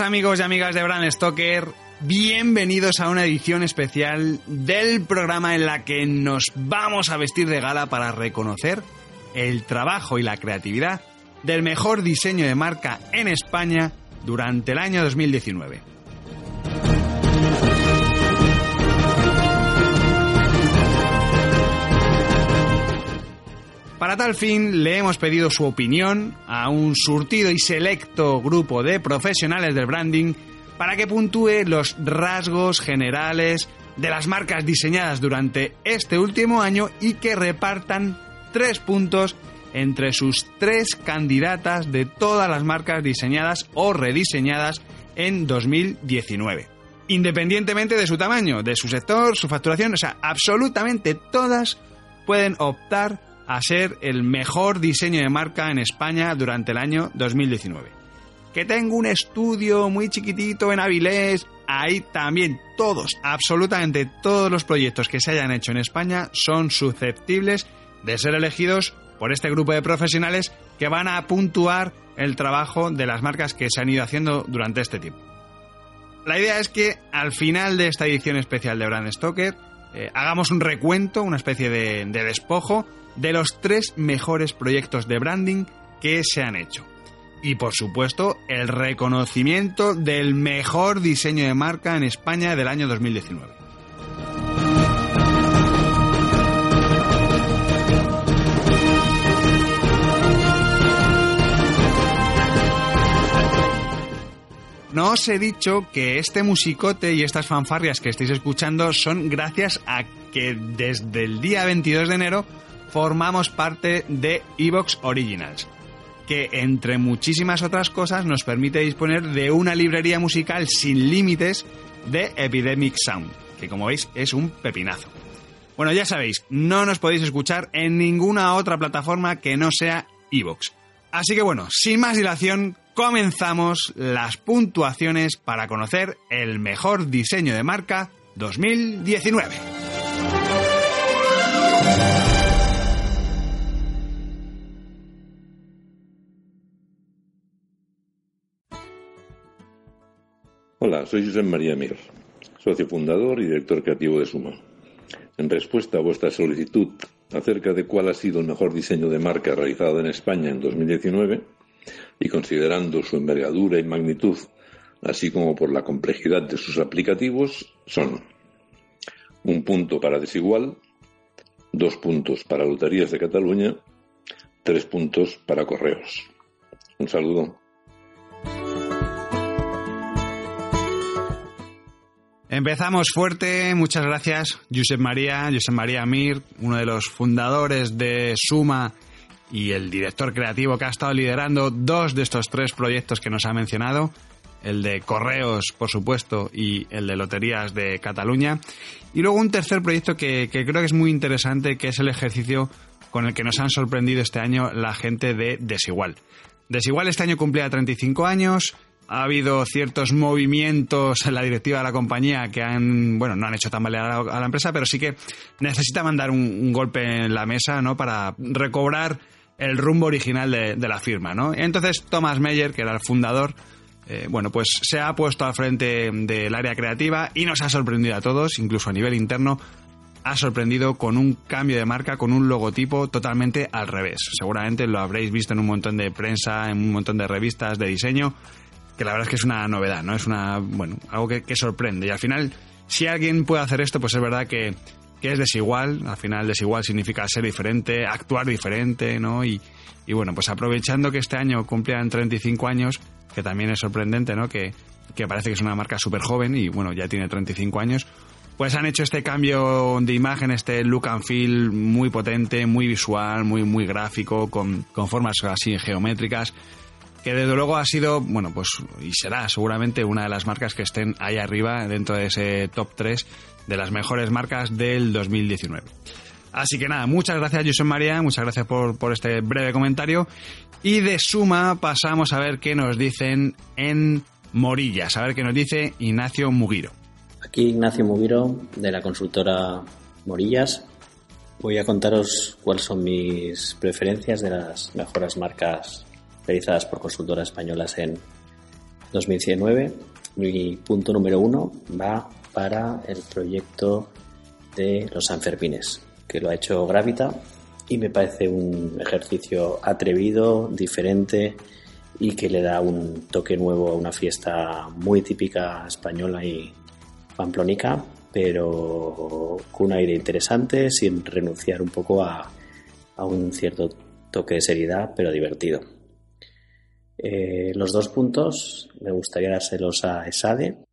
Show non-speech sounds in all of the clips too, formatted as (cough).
Amigos y amigas de Brand Stoker, bienvenidos a una edición especial del programa en la que nos vamos a vestir de gala para reconocer el trabajo y la creatividad del mejor diseño de marca en España durante el año 2019. Para tal fin, le hemos pedido su opinión a un surtido y selecto grupo de profesionales del branding para que puntúe los rasgos generales de las marcas diseñadas durante este último año y que repartan tres puntos entre sus tres candidatas de todas las marcas diseñadas o rediseñadas en 2019. Independientemente de su tamaño, de su sector, su facturación, o sea, absolutamente todas pueden optar a ser el mejor diseño de marca en España durante el año 2019. Que tengo un estudio muy chiquitito en Avilés, ahí también todos, absolutamente todos los proyectos que se hayan hecho en España son susceptibles de ser elegidos por este grupo de profesionales que van a puntuar el trabajo de las marcas que se han ido haciendo durante este tiempo. La idea es que al final de esta edición especial de Brand Stoker eh, hagamos un recuento, una especie de despojo de los tres mejores proyectos de branding que se han hecho. Y por supuesto, el reconocimiento del mejor diseño de marca en España del año 2019. No os he dicho que este musicote y estas fanfarrias que estáis escuchando son gracias a que desde el día 22 de enero formamos parte de Evox Originals, que entre muchísimas otras cosas nos permite disponer de una librería musical sin límites de Epidemic Sound, que como veis es un pepinazo. Bueno, ya sabéis, no nos podéis escuchar en ninguna otra plataforma que no sea Evox. Así que bueno, sin más dilación, comenzamos las puntuaciones para conocer el mejor diseño de marca 2019. Hola, soy José María Mir, socio fundador y director creativo de Suma. En respuesta a vuestra solicitud acerca de cuál ha sido el mejor diseño de marca realizado en España en 2019, y considerando su envergadura y magnitud, así como por la complejidad de sus aplicativos, son un punto para Desigual, dos puntos para Loterías de Cataluña, tres puntos para Correos. Un saludo. Empezamos fuerte, muchas gracias, Josep María, Josep María Amir, uno de los fundadores de Suma y el director creativo que ha estado liderando dos de estos tres proyectos que nos ha mencionado, el de Correos, por supuesto, y el de Loterías de Cataluña. Y luego un tercer proyecto que, que creo que es muy interesante, que es el ejercicio con el que nos han sorprendido este año la gente de Desigual. Desigual este año cumplía 35 años, ha habido ciertos movimientos en la directiva de la compañía que han, bueno, no han hecho tambalear a la, empresa, pero sí que necesita mandar un, golpe en la mesa, ¿no? Para recobrar el rumbo original de, la firma, ¿no? Entonces Thomas Meyer, que era el fundador, eh, bueno, pues se ha puesto al frente del área creativa y nos ha sorprendido a todos, incluso a nivel interno, ha sorprendido con un cambio de marca, con un logotipo totalmente al revés. Seguramente lo habréis visto en un montón de prensa, en un montón de revistas de diseño que la verdad es que es una novedad, ¿no? Es una, bueno, algo que, sorprende. Y al final, si alguien puede hacer esto, pues es verdad que, que es desigual, al final desigual significa ser diferente, actuar diferente, ¿no? Y, y bueno, pues aprovechando que este año cumplían 35 años, que también es sorprendente, ¿no? Que, que parece que es una marca súper joven y bueno, ya tiene 35 años, pues han hecho este cambio de imagen, este look and feel muy potente, muy visual, muy, muy gráfico, con, con formas así geométricas, que desde luego ha sido, bueno, pues y será seguramente una de las marcas que estén ahí arriba dentro de ese top 3 de las mejores marcas del 2019. Así que nada, muchas gracias José María, muchas gracias por, por este breve comentario. Y de suma pasamos a ver qué nos dicen en Morillas, a ver qué nos dice Ignacio Mugiro. Aquí Ignacio Mugiro de la consultora Morillas. Voy a contaros cuáles son mis preferencias de las mejores marcas realizadas por consultoras españolas en 2019. Mi punto número uno va para el proyecto de los Sanfermines, que lo ha hecho Gravita y me parece un ejercicio atrevido, diferente y que le da un toque nuevo a una fiesta muy típica española y pamplónica, pero con un aire interesante, sin renunciar un poco a, a un cierto toque de seriedad, pero divertido. Eh, los dos puntos me gustaría dárselos a ESADE. En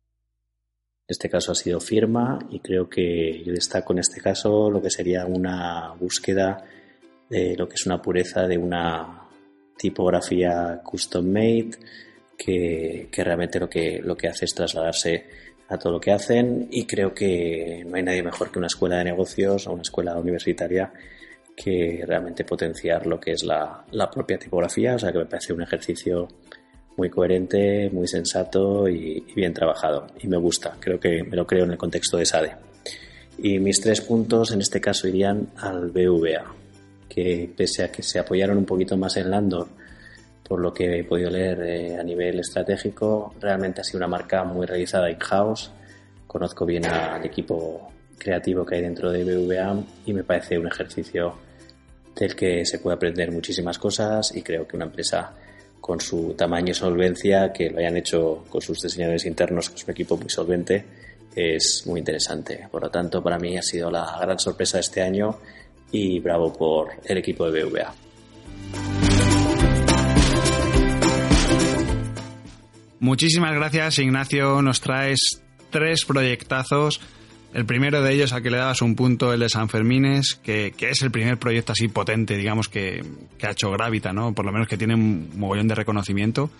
este caso ha sido firma y creo que yo destaco en este caso lo que sería una búsqueda de lo que es una pureza de una tipografía custom made que, que realmente lo que, lo que hace es trasladarse a todo lo que hacen y creo que no hay nadie mejor que una escuela de negocios o una escuela universitaria que realmente potenciar lo que es la, la propia tipografía, o sea que me parece un ejercicio muy coherente, muy sensato y, y, bien trabajado. Y me gusta, creo que me lo creo en el contexto de SADE. Y mis tres puntos en este caso irían al BVA, que pese a que se apoyaron un poquito más en Landor, por lo que he podido leer eh, a nivel estratégico, realmente ha sido una marca muy realizada in-house. Conozco bien al equipo creativo que hay dentro de BVA y me parece un ejercicio del que se puede aprender muchísimas cosas y creo que una empresa con su tamaño y solvencia, que lo hayan hecho con sus diseñadores internos, con su equipo muy solvente, es muy interesante. Por lo tanto, para mí ha sido la gran sorpresa de este año y bravo por el equipo de BVA. Muchísimas gracias, Ignacio. Nos traes tres proyectazos. El primero de ellos, a que le dabas un punto, el de San Fermines, que, que es el primer proyecto así potente, digamos, que, que, ha hecho Gravita, ¿no? Por lo menos que tiene un mogollón de reconocimiento.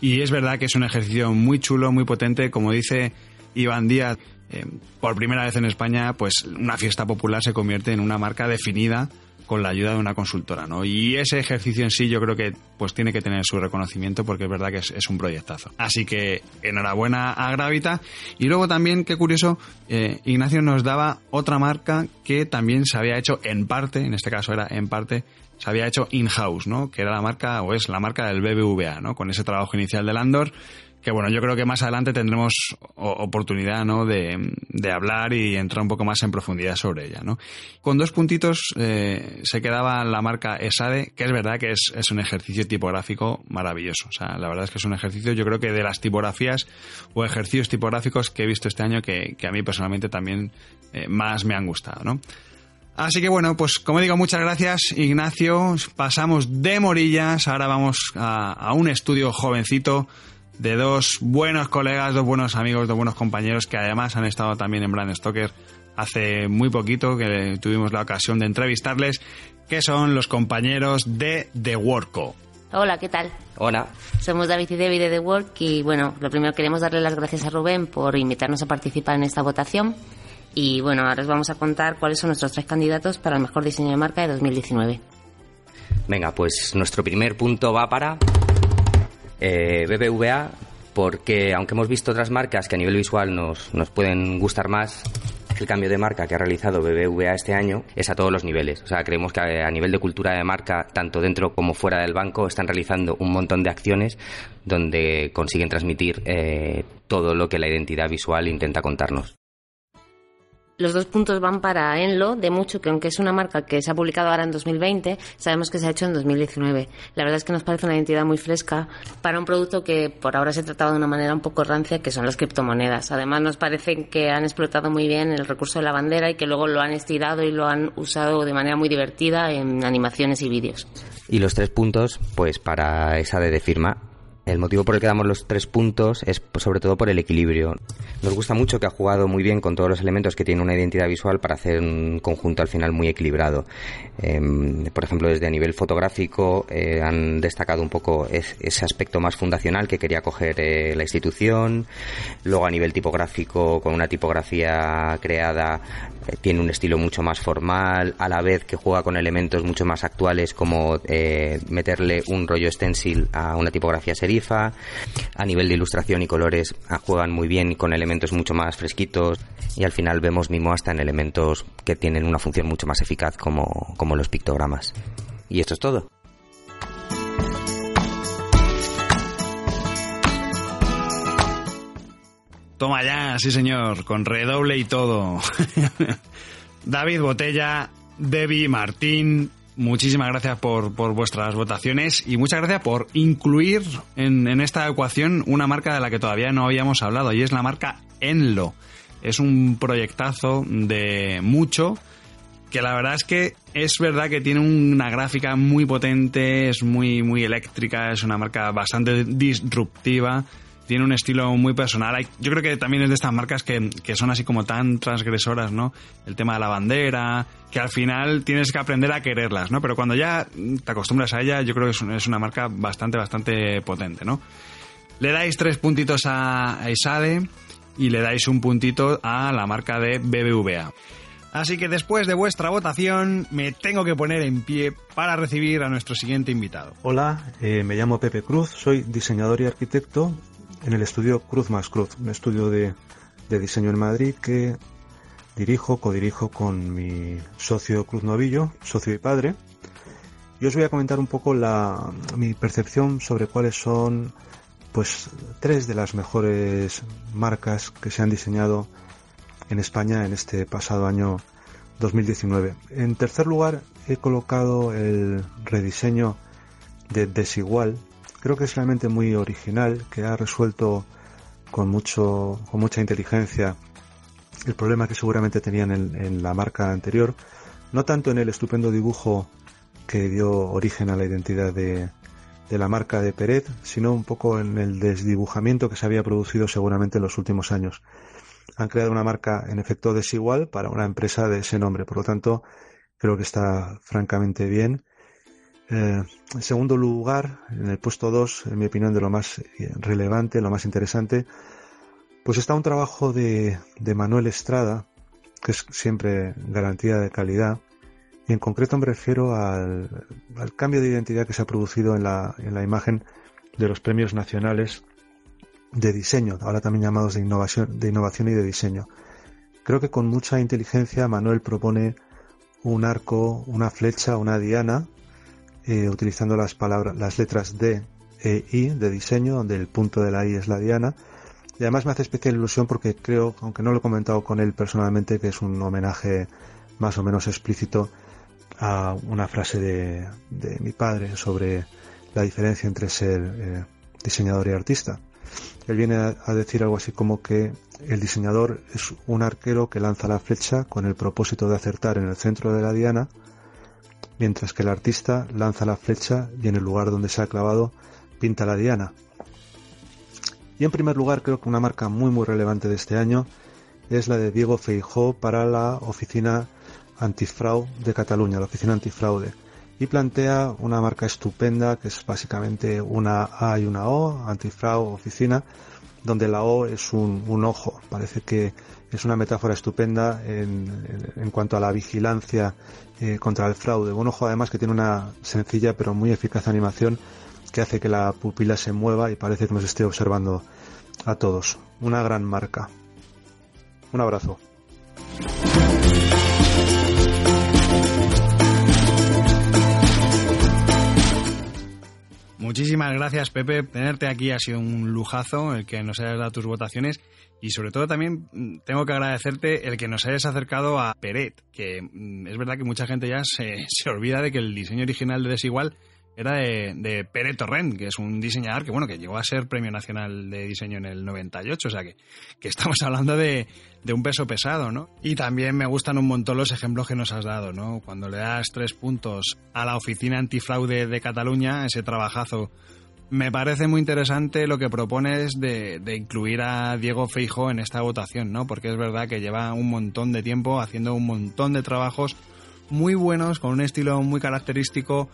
Y es verdad que es un ejercicio muy chulo, muy potente. Como dice Iván Díaz, eh, por primera vez en España, pues una fiesta popular se convierte en una marca definida con la ayuda de una consultora, ¿no? Y ese ejercicio en sí yo creo que pues tiene que tener su reconocimiento porque es verdad que es, un proyectazo. Así que enhorabuena a Gravita. Y luego también, qué curioso, eh, Ignacio nos daba otra marca que también se había hecho en parte, en este caso era en parte, se había hecho in-house, ¿no? Que era la marca, o es la marca del BBVA, ¿no? Con ese trabajo inicial de Landor que bueno, yo creo que más adelante tendremos oportunidad ¿no? de, de, hablar y entrar un poco más en profundidad sobre ella. ¿no? Con dos puntitos eh, se quedaba la marca ESADE, que es verdad que es, es, un ejercicio tipográfico maravilloso. O sea, la verdad es que es un ejercicio, yo creo que de las tipografías o ejercicios tipográficos que he visto este año que, que a mí personalmente también eh, más me han gustado. ¿no? Así que bueno, pues como digo, muchas gracias Ignacio. Pasamos de Morillas, ahora vamos a, a un estudio jovencito de dos buenos colegas, dos buenos amigos, dos buenos compañeros que además han estado también en Brand Stoker hace muy poquito, que tuvimos la ocasión de entrevistarles, que son los compañeros de The Worko. Hola, ¿qué tal? Hola. Somos David y Debbie de The Work y bueno, lo primero queremos darle las gracias a Rubén por invitarnos a participar en esta votación y bueno, ahora os vamos a contar cuáles son nuestros tres candidatos para el mejor diseño de marca de 2019. Venga, pues nuestro primer punto va para eh, BBVA porque aunque hemos visto otras marcas que a nivel visual nos, nos pueden gustar más, el cambio de marca que ha realizado BBVA este año es a todos los niveles. O sea, creemos que a nivel de cultura de marca, tanto dentro como fuera del banco, están realizando un montón de acciones donde consiguen transmitir eh, todo lo que la identidad visual intenta contarnos. Los dos puntos van para Enlo, de mucho, que aunque es una marca que se ha publicado ahora en 2020, sabemos que se ha hecho en 2019. La verdad es que nos parece una identidad muy fresca para un producto que por ahora se trataba de una manera un poco rancia, que son las criptomonedas. Además, nos parece que han explotado muy bien el recurso de la bandera y que luego lo han estirado y lo han usado de manera muy divertida en animaciones y vídeos. Y los tres puntos, pues para esa de firma, el motivo por el que damos los tres puntos es pues, sobre todo por el equilibrio. Nos gusta mucho que ha jugado muy bien con todos los elementos que tiene una identidad visual para hacer un conjunto al final muy equilibrado. Em, por ejemplo, desde a nivel fotográfico eh, han destacado un poco ese aspecto más fundacional que quería coger eh, la institución. Luego a nivel tipográfico, con una tipografía creada, eh, tiene un estilo mucho más formal, a la vez que juega con elementos mucho más actuales como meterle un rollo stencil a una tipografía serie a nivel de ilustración y colores ah, juegan muy bien con elementos mucho más fresquitos y al final vemos mimo hasta en elementos que tienen una función mucho más eficaz como, como los pictogramas. Y esto es todo. Toma ya, sí señor, con redoble y todo. (laughs) David Botella, Debbie Martín, muchísimas gracias por, por, vuestras votaciones y muchas gracias por incluir en, en, esta ecuación una marca de la que todavía no habíamos hablado y es la marca Enlo. Es un proyectazo de mucho que la verdad es que es verdad que tiene una gráfica muy potente, es muy, muy eléctrica, es una marca bastante disruptiva tiene un estilo muy personal. Yo creo que también es de estas marcas que, son así como tan transgresoras, ¿no? El tema de la bandera, que al final tienes que aprender a quererlas, ¿no? Pero cuando ya te acostumbras a ella, yo creo que es, una marca bastante, bastante potente, ¿no? Le dais tres puntitos a Isade y le dais un puntito a la marca de BBVA. Así que después de vuestra votación me tengo que poner en pie para recibir a nuestro siguiente invitado. Hola, eh, me llamo Pepe Cruz, soy diseñador y arquitecto en el estudio Cruz más Cruz, un estudio de, diseño en Madrid que dirijo, codirijo con mi socio Cruz Novillo, socio y padre. Y os voy a comentar un poco la, mi percepción sobre cuáles son pues tres de las mejores marcas que se han diseñado en España en este pasado año 2019. En tercer lugar he colocado el rediseño de Desigual creo que es realmente muy original, que ha resuelto con mucho, con mucha inteligencia el problema que seguramente tenían en, la marca anterior, no tanto en el estupendo dibujo que dio origen a la identidad de, de la marca de Peret, sino un poco en el desdibujamiento que se había producido seguramente en los últimos años. Han creado una marca en efecto desigual para una empresa de ese nombre, por lo tanto creo que está francamente bien eh, en segundo lugar, en el puesto 2, en mi opinión, de lo más eh, relevante, lo más interesante, pues está un trabajo de, Manuel Estrada, que es siempre garantía de calidad, y en concreto me refiero al, cambio de identidad que se ha producido en la, en la imagen de los premios nacionales de diseño, ahora también llamados de innovación, de innovación y de diseño. Creo que con mucha inteligencia Manuel propone un arco, una flecha, una diana, eh, utilizando las palabras, las letras D e I de diseño, donde el punto de la I es la diana. Y además me hace especial ilusión porque creo, aunque no lo he comentado con él personalmente, que es un homenaje más o menos explícito a una frase de, de mi padre sobre la diferencia entre ser eh, diseñador y artista. Él viene a, decir algo así como que el diseñador es un arquero que lanza la flecha con el propósito de acertar en el centro de la diana mientras que el artista lanza la flecha y en el lugar donde se ha clavado pinta la diana. Y en primer lugar creo que una marca muy muy relevante de este año es la de Diego Feijó para la oficina antifraude de Cataluña, la oficina antifraude. Y plantea una marca estupenda que es básicamente una A y una O, antifraude oficina, donde la O es un, ojo. Parece que es una metáfora estupenda en, cuanto a la vigilancia eh, contra el fraude. Un ojo además que tiene una sencilla pero muy eficaz animación que hace que la pupila se mueva y parece que nos esté observando a todos. Una gran marca. Un abrazo. muchísimas gracias, Pepe. Tenerte aquí ha sido un lujazo el que nos hayas dado tus votaciones y sobre todo también mm, tengo que agradecerte el que nos hayas acercado a Peret, que mm, es verdad que mucha gente ya se, (laughs) se olvida de que el diseño original de Desigual era de, de Pere Torrent, que es un diseñador que, bueno, que llegó a ser Premio Nacional de Diseño en el 98, o sea que, que estamos (laughs) hablando de, de, un peso pesado, ¿no? Y también me gustan un montón los ejemplos que nos has dado, ¿no? Cuando le das tres puntos a la Oficina Antifraude de Cataluña, ese trabajazo, me parece muy interesante lo que propones de, de incluir a Diego Feijo en esta votación, ¿no? Porque es verdad que lleva un montón de tiempo haciendo un montón de trabajos muy buenos, con un estilo muy característico,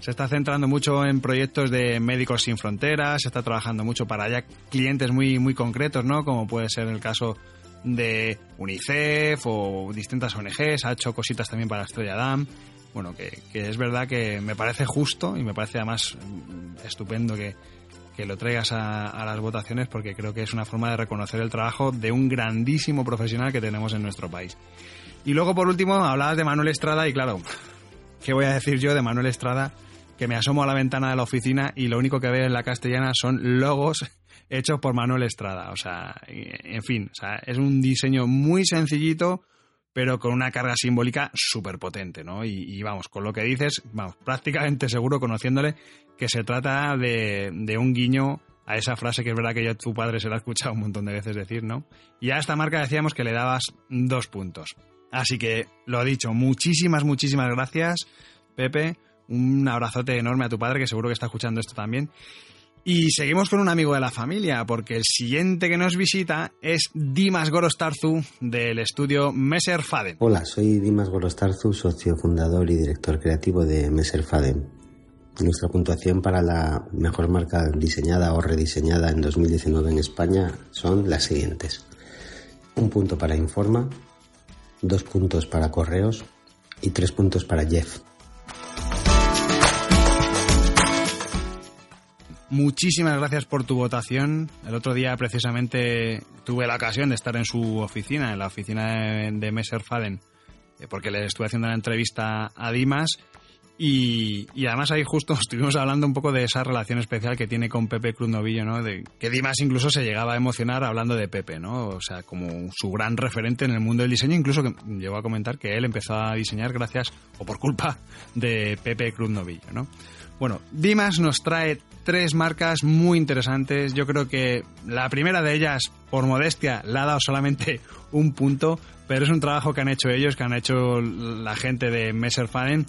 se está centrando mucho en proyectos de Médicos Sin Fronteras, se está trabajando mucho para ya clientes muy, muy concretos, ¿no? Como puede ser el caso de UNICEF o distintas ONGs, ha hecho cositas también para Estrella Damm. Bueno, que, que es verdad que me parece justo y me parece además mm, estupendo que, que lo traigas a, las votaciones porque creo que es una forma de reconocer el trabajo de un grandísimo profesional que tenemos en nuestro país. Y luego, por último, hablabas de Manuel Estrada y claro, ¿qué voy a decir yo de Manuel Estrada? que me asomo a la ventana de la oficina y lo único que veo en la castellana son logos hechos por Manuel Estrada. O sea, en fin, es un diseño muy sencillito, pero con una carga simbólica súper potente, ¿no? Y, vamos, con lo que dices, vamos, prácticamente seguro, conociéndole, que se trata de, de un guiño a esa frase que es verdad que ya tu padre se la ha escuchado un montón de veces decir, ¿no? Y a esta marca decíamos que le dabas dos puntos. Así que, lo dicho, muchísimas, muchísimas gracias, Pepe un abrazote enorme a tu padre, que seguro que está escuchando esto también. Y seguimos con un amigo de la familia, porque el siguiente que nos visita es Dimas Gorostarzu del estudio Messer Faden. Hola, soy Dimas Gorostarzu, socio fundador y director creativo de Messer Faden. Nuestra puntuación para la mejor marca diseñada o rediseñada en 2019 en España son las siguientes. Un punto para Informa, dos puntos para Correos y tres puntos para Jeff. Muchísimas gracias por tu votación. El otro día precisamente tuve la ocasión de estar en su oficina, en la oficina de Messer Faden, eh, porque le estuve haciendo una entrevista a Dimas y, además ahí justo (laughs) estuvimos hablando un poco de esa relación especial que tiene con Pepe Cruz Novillo, ¿no? De, que Dimas incluso se llegaba a emocionar hablando de Pepe, ¿no? O sea, como su gran referente en el mundo del diseño, incluso que llegó a comentar que él empezó a diseñar gracias o por culpa de Pepe Cruz Novillo, ¿no? Bueno, Dimas nos trae tres marcas muy interesantes. Yo creo que la primera de ellas, por modestia, le ha dado solamente (laughs) un punto, pero es un trabajo que han hecho ellos, que han hecho la gente de Messer Faden,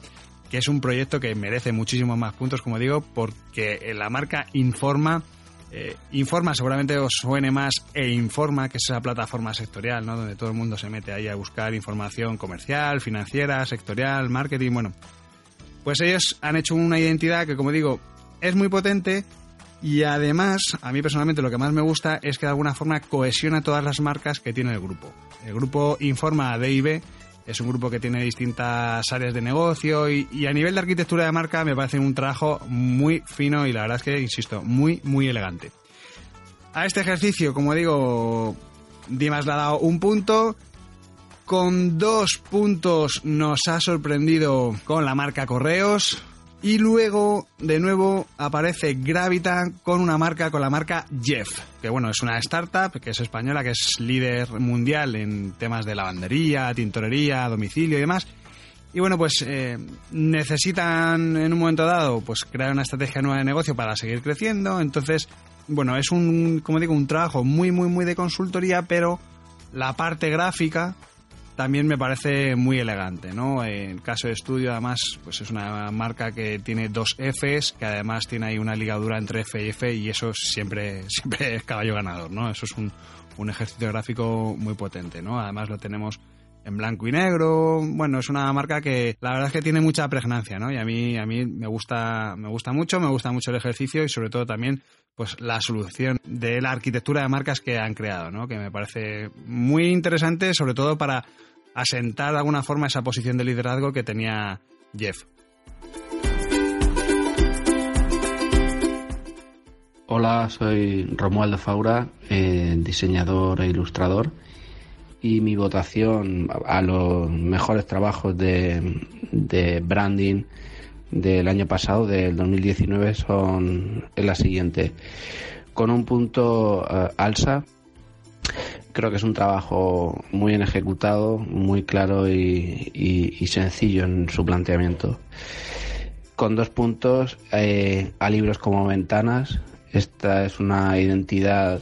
que es un proyecto que merece muchísimos más puntos, como digo, porque la marca Informa, eh, Informa seguramente os suene más e Informa, que es esa plataforma sectorial, ¿no? Donde todo el mundo se mete ahí a buscar información comercial, financiera, sectorial, marketing, bueno, pues ellos han hecho una identidad que, como digo, es muy potente y además, a mí personalmente lo que más me gusta es que de alguna forma cohesiona todas las marcas que tiene el grupo. El grupo informa a DIB, es un grupo que tiene distintas áreas de negocio y, y, a nivel de arquitectura de marca me parece un trabajo muy fino y la verdad es que, insisto, muy, muy elegante. A este ejercicio, como digo, Dimas le ha dado un punto con dos puntos nos ha sorprendido con la marca Correos. Y luego, de nuevo, aparece Gravitan con una marca, con la marca Jeff, que bueno, es una startup que es española, que es líder mundial en temas de lavandería, tintorería, domicilio y demás. Y bueno, pues eh, necesitan en un momento dado pues crear una estrategia nueva de negocio para seguir creciendo. Entonces, bueno, es un, como digo, un trabajo muy, muy, muy de consultoría, pero la parte gráfica también me parece muy elegante, ¿no? En caso de estudio, además, pues es una marca que tiene dos Fs, que además tiene ahí una ligadura entre F y F, y eso siempre, (laughs) siempre es caballo ganador, ¿no? Eso es un, un ejercicio gráfico muy potente, ¿no? Además lo tenemos en blanco y negro. Bueno, es una marca que la verdad es que tiene mucha pregnancia, ¿no? Y a mí, a mí me gusta, me gusta mucho, me gusta mucho el ejercicio y sobre todo también pues la solución de la arquitectura de marcas que han creado, ¿no? Que me parece muy interesante, sobre todo para asentar de alguna forma esa posición de liderazgo que tenía Jeff. Hola, soy Romualdo Faura, eh, diseñador e ilustrador, y mi votación a los mejores trabajos de, de branding del año pasado, del 2019, son la siguiente. Con un punto eh, alza, creo que es un trabajo muy bien ejecutado, muy claro y, sencillo en su planteamiento. Con dos puntos eh, a libros como ventanas. Esta es una identidad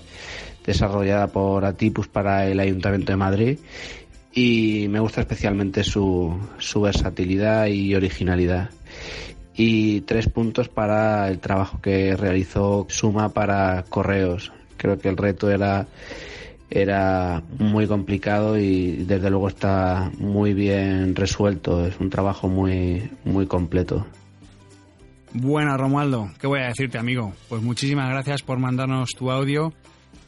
desarrollada por Atipus para el Ayuntamiento de Madrid y me gusta especialmente su, versatilidad y originalidad. Y tres puntos para el trabajo que realizó Suma para Correos. Creo que el reto era, muy complicado y desde luego está muy bien resuelto. Es un trabajo muy, muy completo. Bueno, Romualdo, ¿qué voy a decirte, amigo? Pues muchísimas gracias por mandarnos tu audio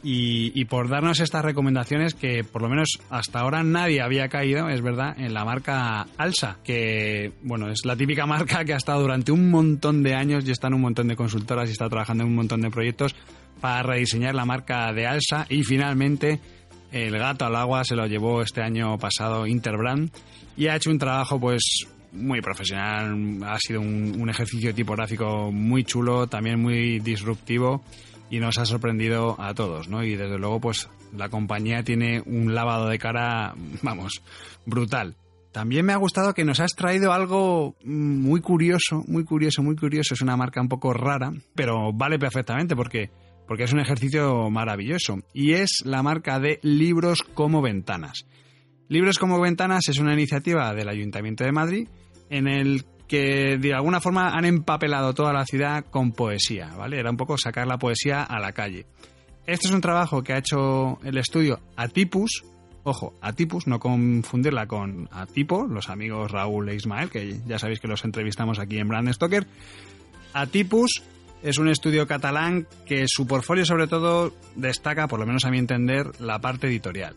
y, por darnos estas recomendaciones que por lo menos hasta ahora nadie había caído, es verdad, en la marca Alsa, que bueno, es la típica (laughs) marca que ha estado durante un montón de años y está en un montón de consultoras y está trabajando en un montón de proyectos para rediseñar la marca de Alsa y finalmente el gato al agua se lo llevó este año pasado Interbrand y ha hecho un trabajo pues muy profesional, ha sido un, un ejercicio tipográfico muy chulo, también muy disruptivo y nos ha sorprendido a todos, ¿no? Y desde luego, pues la compañía tiene un lavado de cara, vamos, brutal. También me ha gustado que nos has traído algo muy curioso, muy curioso, muy curioso. Es una marca un poco rara, pero vale perfectamente porque, porque es un ejercicio maravilloso. Y es la marca de Libros como Ventanas. Libros como Ventanas es una iniciativa del Ayuntamiento de Madrid en el que de alguna forma han empapelado toda la ciudad con poesía, ¿vale? Era un poco sacar la poesía a la calle. Este es un trabajo que ha hecho el estudio Atipus, ojo, Atipus, no confundirla con Atipo, los amigos Raúl e Ismael, que ya sabéis que los entrevistamos aquí en Brand Stoker. Atipus es un estudio catalán que su portfolio sobre todo destaca, por lo menos a mi entender, la parte editorial.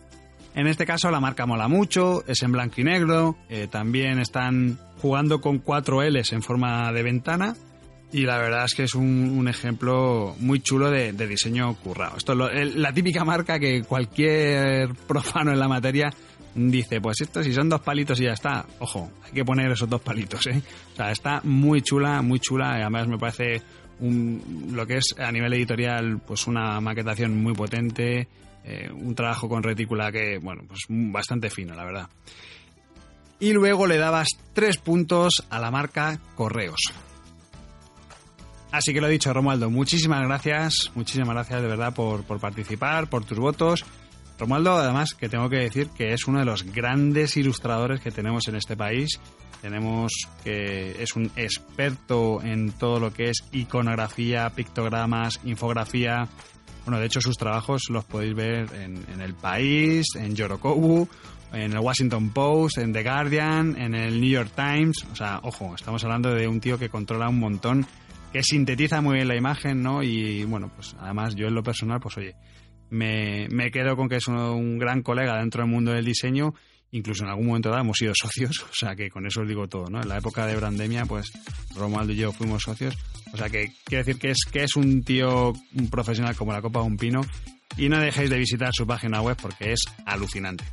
En este caso la marca mola mucho, es en blanco y negro, eh, también están jugando con cuatro Ls en forma de ventana y la verdad es que es un, ejemplo muy chulo de, diseño currado. Esto es la típica marca que cualquier (laughs) profano en la materia dice, pues esto si son dos palitos y ya está. Ojo, hay que poner esos dos palitos, ¿eh? Está muy chula, muy chula. Además me parece lo que es a nivel editorial, pues una maquetación muy potente, eh, un trabajo con retícula que, bueno, pues bastante fino, la verdad. Y luego le dabas tres puntos a la marca Correos. Así que lo he dicho, Romualdo, muchísimas gracias, muchísimas gracias de verdad por, por participar, por tus votos. Romualdo, además, que tengo que decir que es uno de los grandes ilustradores que tenemos en este país. Tenemos que es un experto en todo lo que es iconografía, pictogramas, infografía, bueno, de hecho sus trabajos los podéis ver en, El País, en Yorokobu, en el Washington Post, en The Guardian, en el New York Times. O sea, ojo, estamos hablando de un tío que controla un montón, que sintetiza muy bien la imagen, ¿no? Y bueno, pues además yo en lo personal, pues oye, me, me quedo con que es un gran colega dentro del mundo del diseño incluso en algún momento dado hemos sido socios, (laughs) o sea que con eso os digo todo, ¿no? En la época de Brandemia, pues Romualdo y yo fuimos socios, o sea que quiero decir que es, que es un tío un profesional como la copa de un pino y no dejéis de visitar su página web porque es alucinante.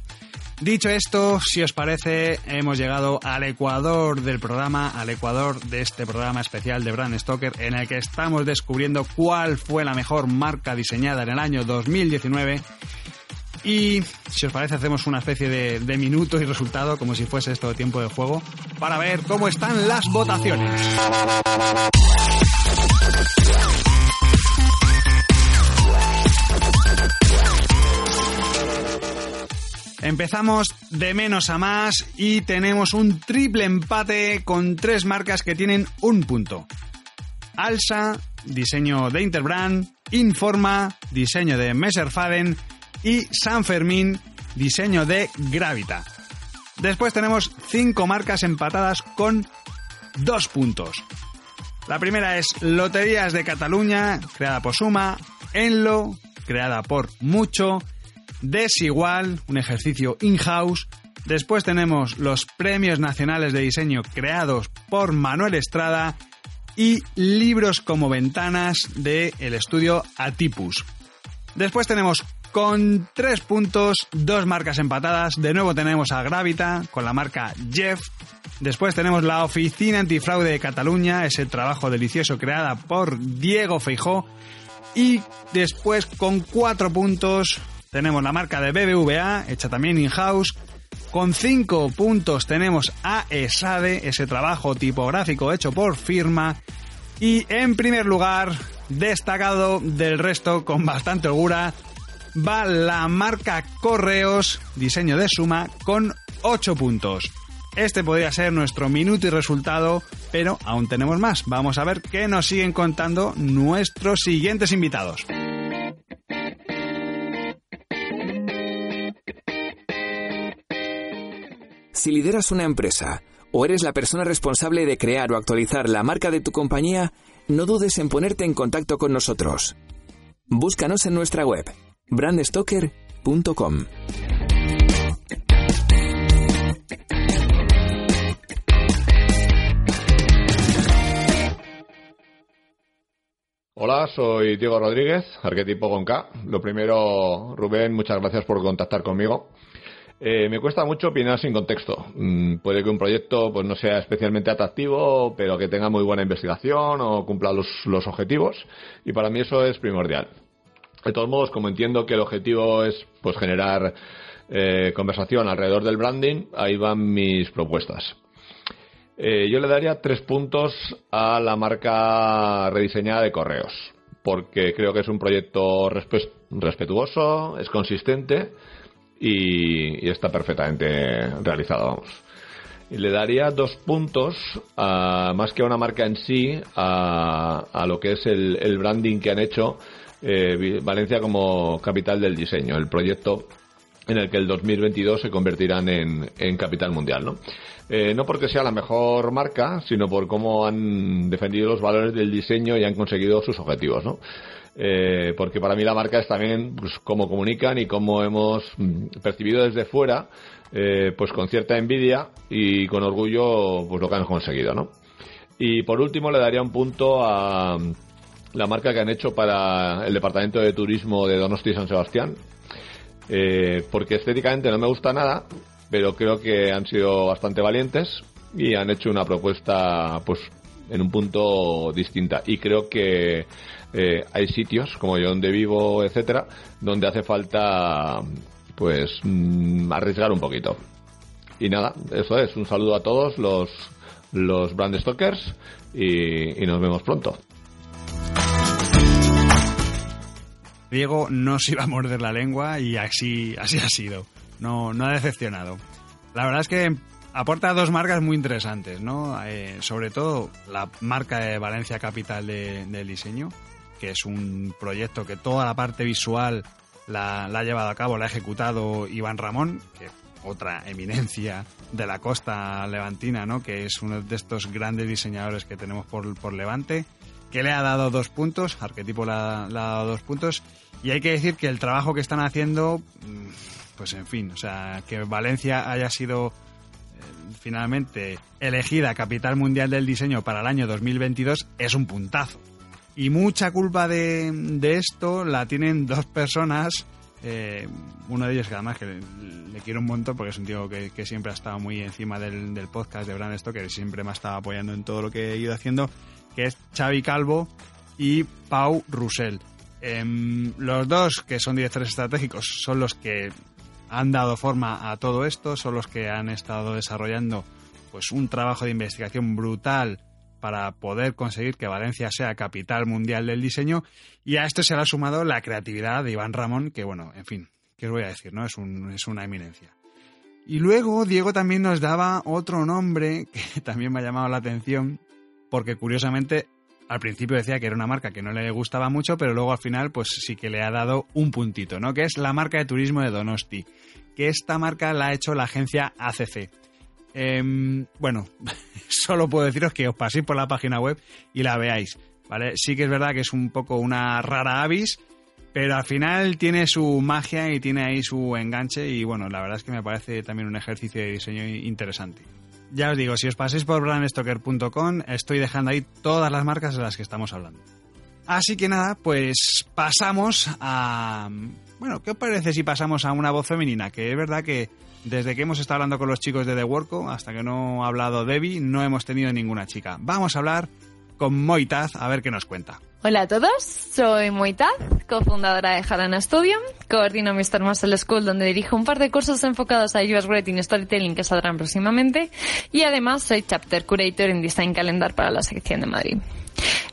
Dicho esto, si os parece, hemos llegado al ecuador del programa, al ecuador de este programa especial de Brand Stoker, en el que estamos descubriendo cuál fue la mejor marca diseñada en el año 2019 y si os parece, hacemos una especie de, de, minuto y resultado, como si fuese esto tiempo de juego, para ver cómo están las votaciones. Empezamos de menos a más y tenemos un triple empate con tres marcas que tienen un punto. Alsa, diseño de Interbrand, Informa, diseño de Messerfaden y San Fermín, diseño de Gravita. Después tenemos cinco marcas empatadas con dos puntos. La primera es Loterías de Cataluña, creada por Suma, Enlo, creada por Mucho, Desigual, un ejercicio in-house. Después tenemos los Premios Nacionales de Diseño creados por Manuel Estrada y libros como ventanas del estudio Atipus. Después tenemos Con tres puntos, dos marcas empatadas. De nuevo tenemos a Gravita con la marca Jeff. Después tenemos la Oficina Antifraude de Cataluña, ese trabajo delicioso creada por Diego Feijó. Y después con cuatro puntos tenemos la marca de BBVA, hecha también in-house. Con cinco puntos tenemos a ESADE, ese trabajo tipográfico hecho por firma. Y en primer lugar, destacado del resto con bastante holgura, va la marca Correos, diseño de suma, con 8 puntos. Este podría ser nuestro minuto y resultado, pero aún tenemos más. Vamos a ver qué nos siguen contando nuestros siguientes invitados. Si lideras una empresa o eres la persona responsable de crear o actualizar la marca de tu compañía, no dudes en ponerte en contacto con nosotros. Búscanos en nuestra web brandstoker.com. Hola, soy Diego Rodríguez, arquetipo con. Lo primero, Rubén, muchas gracias por contactar conmigo. Eh, me cuesta mucho opinar sin contexto. Mm, puede que un proyecto pues, no sea especialmente atractivo, pero que tenga muy buena investigación o cumpla los, los objetivos. Y para mí eso es primordial. De todos modos, como entiendo que el objetivo es pues generar eh, conversación alrededor del branding, ahí van mis propuestas. Eh, yo le daría tres puntos a la marca rediseñada de correos, porque creo que es un proyecto respetuoso, es consistente y, está perfectamente realizado, vamos. Y le daría dos puntos, más que a una marca en sí, a, lo que es el branding que han hecho eh, Valencia como capital del diseño, el proyecto en el que el 2022 se convertirán en, capital mundial, ¿no? Eh, no porque sea la mejor marca, sino por cómo han defendido los valores del diseño y han conseguido sus objetivos, ¿no? Eh, porque para mí la marca es también pues, cómo comunican y cómo hemos mm, percibido desde fuera, pues con cierta envidia y con orgullo, pues lo que han conseguido, ¿no? Y por último le daría un punto a, la marca que han hecho para el departamento de turismo de Donosti San Sebastián, eh, porque estéticamente no me gusta nada, pero creo que han sido bastante valientes y han hecho una propuesta, pues, en un punto distinta. Y creo que eh, hay sitios, como yo donde vivo, etcétera, donde hace falta, pues, mm, arriesgar un poquito. Y nada, eso es. Un saludo a todos los, los brand stalkers y nos vemos pronto. Diego no se iba a morder la lengua y así, así ha sido. No, no ha decepcionado. La verdad es que aporta dos marcas muy interesantes, ¿no? Eh, sobre todo la marca de Valencia Capital del Diseño, que es un proyecto que toda la parte visual la, ha llevado a cabo, la ha ejecutado Iván Ramón, que otra eminencia de la costa levantina, ¿no? Que es uno de estos grandes diseñadores que tenemos por, por Levante que le ha dado dos puntos, Arquetipo le ha, dado dos puntos, y hay que decir que el trabajo que están haciendo, mm, pues en fin, o sea, que Valencia haya sido eh, finalmente elegida capital mundial del diseño para el año 2022 es un puntazo. Y mucha culpa de, esto la tienen dos personas, eh, uno de ellos que además que le, quiero un montón porque es un tío que, siempre ha estado muy encima del, del podcast de Stoker y siempre me ha estado apoyando en todo lo que he ido haciendo, que es Xavi Calvo y Pau Roussel. Em, los dos, que son directores estratégicos, son los que han dado forma a todo esto, son los que han estado desarrollando pues un trabajo de investigación brutal para poder conseguir que Valencia sea capital mundial del diseño y a esto se le ha sumado la creatividad de Iván Ramón, que bueno, en fin, ¿qué os voy a decir? no Es, un, es una eminencia. Y luego Diego también nos daba otro nombre (laughs) que también me ha llamado la atención, porque curiosamente al principio decía que era una marca que no le gustaba mucho, pero luego al final pues sí que le ha dado un puntito, ¿no? Que es la marca de turismo de Donosti, que esta marca la ha hecho la agencia ACC. Em, bueno, (laughs) solo puedo deciros que os paséis por la página web y la veáis, ¿vale? Sí que es verdad que es un poco una rara avis, pero al final tiene su magia y tiene ahí su enganche y bueno, la verdad es que me parece también un ejercicio de diseño interesante. Ya os digo, si os paséis por brandstoker.com, estoy dejando ahí todas las marcas de las que estamos hablando. Así que nada, pues pasamos a... Bueno, ¿qué os parece si pasamos a una voz femenina? Que es verdad que desde que hemos estado hablando con los chicos de The Worko, hasta que no ha hablado Debbie, no hemos tenido ninguna chica. Vamos a hablar con Moitaz a ver qué nos cuenta. Hola a todos, soy Moitaz, cofundadora de Harana Studio, coordino Mr. Muscle School donde dirijo un par de cursos enfocados a US Writing Storytelling que saldrán próximamente y además soy Chapter Curator en Design Calendar para la sección de Madrid.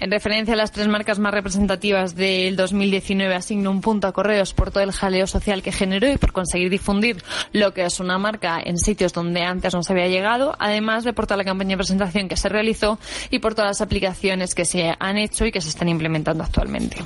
En referencia a las tres marcas más representativas del 2019, asigno un punto a Correos por todo el jaleo social que generó y por conseguir difundir lo que es una marca en sitios donde antes no se había llegado, además de por toda la campaña de presentación que se realizó y por todas las aplicaciones que se han hecho y que se están implementando actualmente.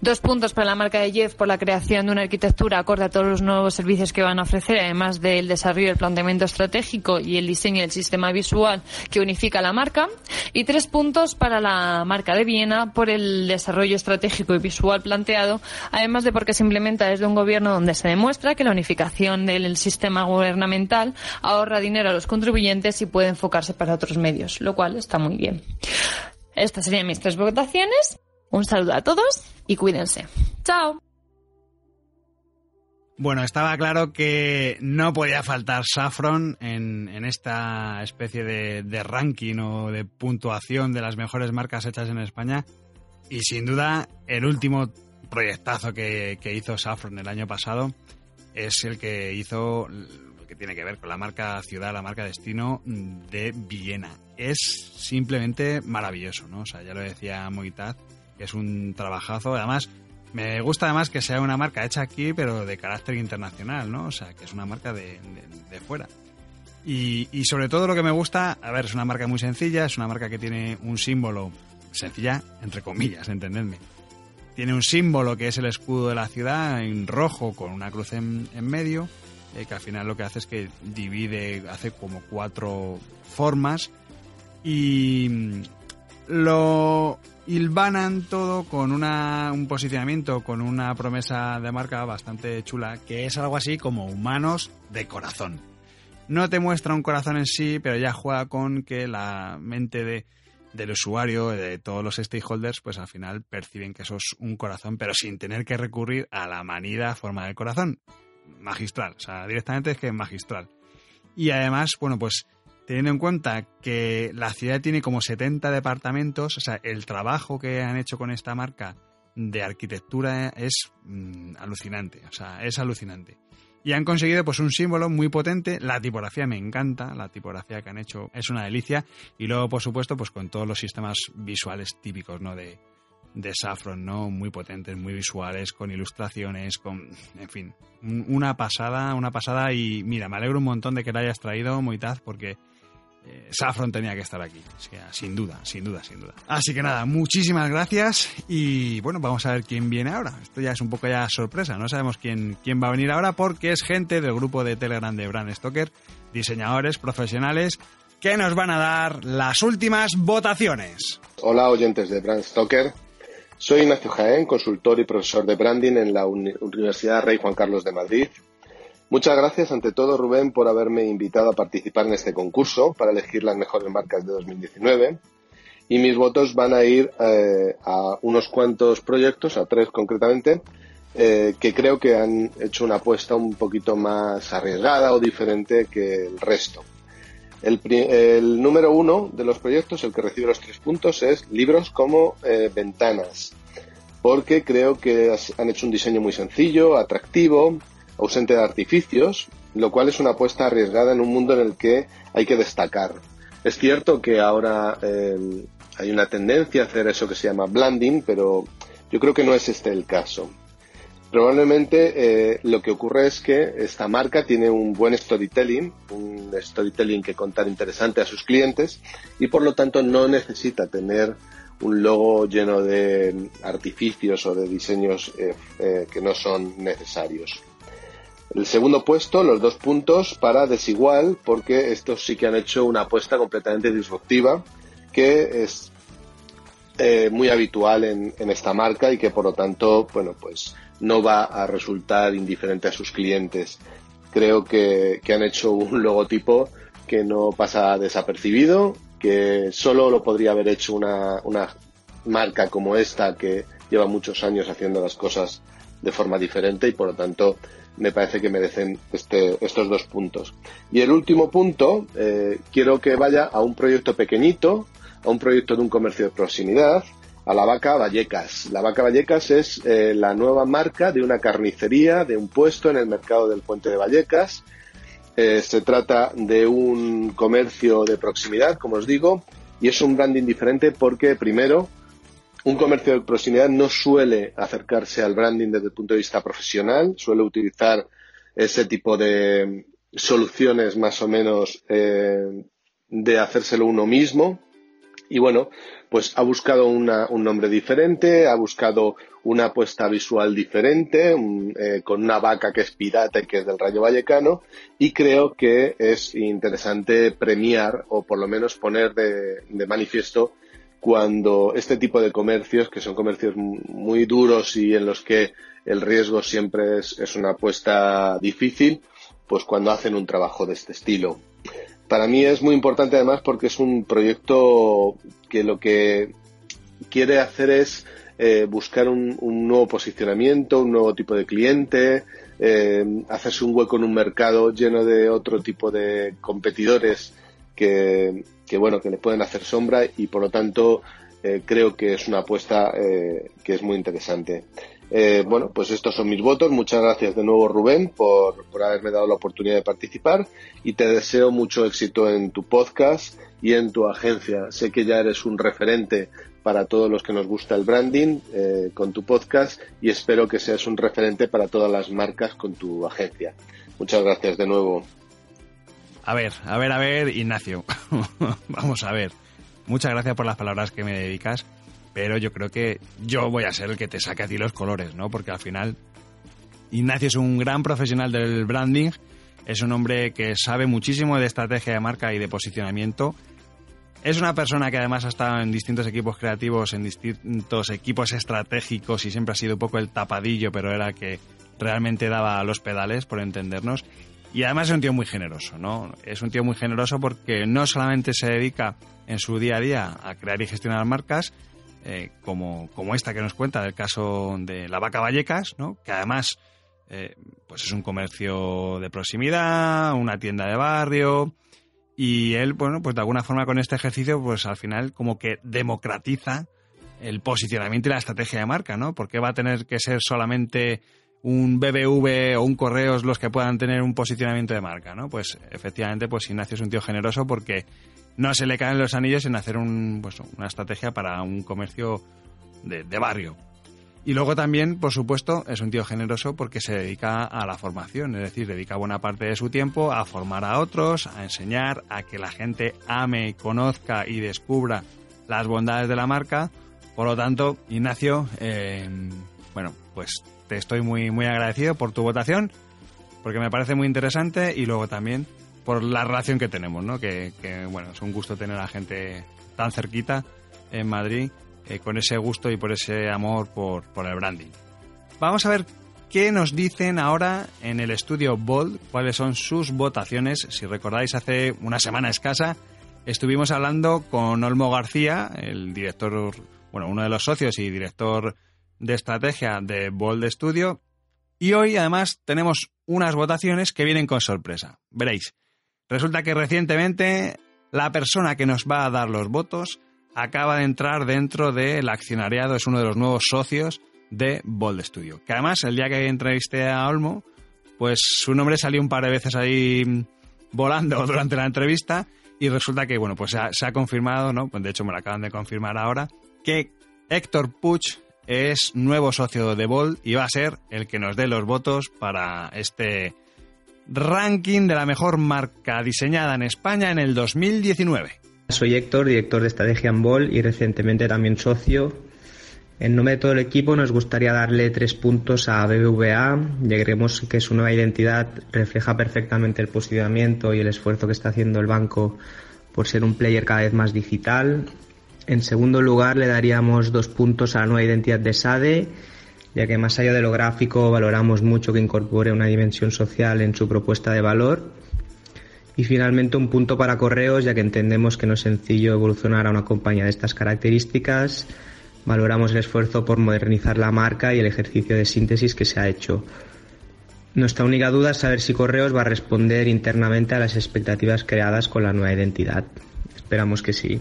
Dos puntos para la marca de Jeff por la creación de una arquitectura acorde a todos los nuevos servicios que van a ofrecer, además del desarrollo del planteamiento estratégico y el diseño del sistema visual que unifica la marca. Y tres puntos para la marca de Viena por el desarrollo estratégico y visual planteado, además de porque se implementa desde un gobierno donde se demuestra que la unificación del sistema gubernamental ahorra dinero a los contribuyentes y puede enfocarse para otros medios, lo cual está muy bien. Estas serían mis tres votaciones. Un saludo a todos y cuídense. Chao. Bueno, estaba claro que no podía faltar Saffron en, en esta especie de, de, ranking o de puntuación de las mejores marcas hechas en España. Y sin duda, el último proyectazo que, que hizo Saffron el año pasado es el que hizo que tiene que ver con la marca ciudad, la marca destino de Viena. Es simplemente maravilloso, ¿no? O sea, ya lo decía Moitaz, que es un trabajazo. Además, me gusta además que sea una marca hecha aquí, pero de carácter internacional, ¿no? O sea, que es una marca de, de, fuera. Y, y, sobre todo lo que me gusta, a ver, es una marca muy sencilla, es una marca que tiene un símbolo, sencilla, entre comillas, entendedme. Tiene un símbolo que es el escudo de la ciudad en rojo con una cruz en, en medio, eh, que al final lo que hace es que divide, hace como cuatro formas y lo hilvanan todo con una, un posicionamiento, con una promesa de marca bastante chula, que es algo así como humanos de corazón. No te muestra un corazón en sí, pero ya juega con que la mente de, del usuario, de todos los stakeholders, pues al final perciben que eso es un corazón, pero sin tener que recurrir a la manida forma del corazón. Magistral, o sea, directamente es que magistral. Y además, bueno, pues teniendo en cuenta que la ciudad tiene como 70 departamentos, o sea, el trabajo que han hecho con esta marca de arquitectura es mmm, alucinante, o sea, es alucinante. Y han conseguido pues un símbolo muy potente, la tipografía me encanta, la tipografía que han hecho es una delicia y luego por supuesto pues con todos los sistemas visuales típicos, ¿no? de de Saffron, ¿no? Muy potentes, muy visuales, con ilustraciones, con, en fin, una pasada, una pasada y mira, me alegro un montón de que la hayas traído, Moitaz, porque eh, Saffron tenía que estar aquí, sin duda, sin duda, sin duda. Así que nada, muchísimas gracias y bueno, vamos a ver quién viene ahora. Esto ya es un poco ya sorpresa, no sabemos quién, quién va a venir ahora porque es gente del grupo de Telegram de Brand Stoker, diseñadores profesionales que nos van a dar las últimas votaciones. Hola oyentes de Brand Stoker, soy Ignacio Jaén, consultor y profesor de branding en la Universidad Rey Juan Carlos de Madrid. Muchas gracias ante todo, Rubén, por haberme invitado a participar en este concurso para elegir las mejores marcas de 2019. Y mis votos van a ir eh, a unos cuantos proyectos, a tres concretamente, eh, que creo que han hecho una apuesta un poquito más arriesgada o diferente que el resto. El, número uno de los proyectos, el que recibe los tres puntos, es libros como eh, ventanas, porque creo que han hecho un diseño muy sencillo, atractivo, ausente de artificios, lo cual es una apuesta arriesgada en un mundo en el que hay que destacar. Es cierto que ahora eh, hay una tendencia a hacer eso que se llama blending, pero yo creo que no es este el caso. Probablemente eh, lo que ocurre es que esta marca tiene un buen storytelling, un storytelling que contar interesante a sus clientes y por lo tanto no necesita tener un logo lleno de artificios o de diseños eh, eh, que no son necesarios. El segundo puesto, los dos puntos para desigual, porque estos sí que han hecho una apuesta completamente disruptiva, que es eh, muy habitual en, en, esta marca y que por lo tanto, bueno, pues no va a resultar indiferente a sus clientes. Creo que, han hecho un (laughs) logotipo que no pasa desapercibido, que solo lo podría haber hecho una marca como esta que lleva muchos años haciendo las cosas de forma diferente y por lo tanto me parece que merecen este, estos dos puntos. Y el último punto, eh, quiero que vaya a un proyecto pequeñito, a un proyecto de un comercio de proximidad, a la Vaca Vallecas. La Vaca Vallecas es eh, la nueva marca de una carnicería, de un puesto en el mercado del puente de Vallecas. Eh, se trata de un comercio de proximidad, como os digo, y es un branding diferente porque, primero, un comercio de proximidad no suele acercarse al branding desde el punto de vista profesional, suele utilizar ese tipo de soluciones más o menos eh, de hacérselo uno mismo. Y bueno, pues ha buscado un nombre diferente, ha buscado una apuesta visual diferente, eh, con una vaca que es pirata y que es del Rayo Vallecano, y creo que es interesante premiar o por lo menos poner de manifiesto cuando este tipo de comercios, que son comercios muy duros y en los que el riesgo siempre es, una apuesta difícil, pues cuando hacen un trabajo de este estilo. Para mí es muy importante además porque es un proyecto que lo que quiere hacer es eh, buscar un, nuevo posicionamiento, un nuevo tipo de cliente, eh, hacerse un hueco en un mercado lleno de otro tipo de competidores que, que bueno, que le pueden hacer sombra y por lo tanto eh, creo que es una apuesta eh, que es muy interesante. Eh, bueno, pues estos son mis votos. Muchas gracias de nuevo Rubén por, por haberme dado la oportunidad de participar y te deseo mucho éxito en tu podcast y en tu agencia. Sé que ya eres un referente para todos los que nos gusta el branding con tu podcast y espero que seas un referente para todas las marcas con tu agencia. Muchas gracias de nuevo. A ver, a ver, a ver, Ignacio. (laughs) Vamos a ver. Muchas gracias por las palabras que me dedicas, pero yo creo que yo voy a ser el que te saque a ti los colores, ¿no? Porque al final Ignacio es un gran profesional del branding, es un hombre que sabe muchísimo de estrategia de marca y de posicionamiento. Es una persona que además ha estado en distintos equipos creativos, en distintos equipos estratégicos y siempre ha sido un poco el tapadillo, pero era que realmente daba los pedales, por entendernos. Y además es un tío muy generoso, ¿no? Es un tío muy generoso porque no solamente se dedica en su día a día a crear y gestionar marcas, eh, como, como esta que nos cuenta del caso de la vaca Vallecas, ¿no? Que además eh, pues es un comercio de proximidad, una tienda de barrio, y él, bueno, pues de alguna forma con este ejercicio, pues al final como que democratiza el posicionamiento y la estrategia de marca, ¿no? Porque va a tener que ser solamente un BBV o un Correos los que puedan tener un posicionamiento de marca, ¿no? Pues efectivamente, pues Ignacio es un tío generoso porque no se le caen los anillos en hacer un, pues, una estrategia para un comercio de, de barrio. Y luego también, por supuesto, es un tío generoso porque se dedica a la formación, es decir, dedica buena parte de su tiempo a formar a otros, a enseñar, a que la gente ame, conozca y descubra las bondades de la marca. Por lo tanto, Ignacio, eh, bueno, pues te estoy muy, muy agradecido por tu votación, porque me parece muy interesante y luego también por la relación que tenemos, ¿no? Que, bueno, es un gusto tener a gente tan cerquita en Madrid eh, con ese gusto y por ese amor por, por el branding. Vamos a ver qué nos dicen ahora en el estudio Bold, cuáles son sus votaciones. Si recordáis, hace una semana escasa estuvimos hablando con Olmo García, el director, bueno, uno de los socios y director de estrategia de Bold Studio. Y hoy además tenemos unas votaciones que vienen con sorpresa. Veréis, resulta que recientemente la persona que nos va a dar los votos acaba de entrar dentro del accionariado, es uno de los nuevos socios de Bold Studio. Que además el día que entrevisté a Olmo, pues su nombre salió un par de veces ahí volando (laughs) durante la entrevista y resulta que, bueno, pues se ha, confirmado, ¿no? Pues de hecho me lo acaban de confirmar ahora, que Héctor Puch es nuevo socio de Bold y va a ser el que nos dé los votos para este ranking de la mejor marca diseñada en España en el 2019. Soy Héctor, director de estrategia en Bold y recientemente también socio. En nombre de todo el equipo nos gustaría darle tres puntos a BBVA, ya creemos que su nueva identidad refleja perfectamente el posicionamiento y el esfuerzo que está haciendo el banco por ser un player cada vez más digital en segundo lugar, le daríamos dos puntos a la nueva identidad de SADE, ya que más allá de lo gráfico valoramos mucho que incorpore una dimensión social en su propuesta de valor. Y finalmente un punto para correos, ya que entendemos que no es sencillo evolucionar a una compañía de estas características, Valoramos el esfuerzo por modernizar la marca y el ejercicio de síntesis que se ha hecho. Nuestra única duda es saber si Correos va a responder internamente a las expectativas creadas con la nueva identidad. Esperamos que sí.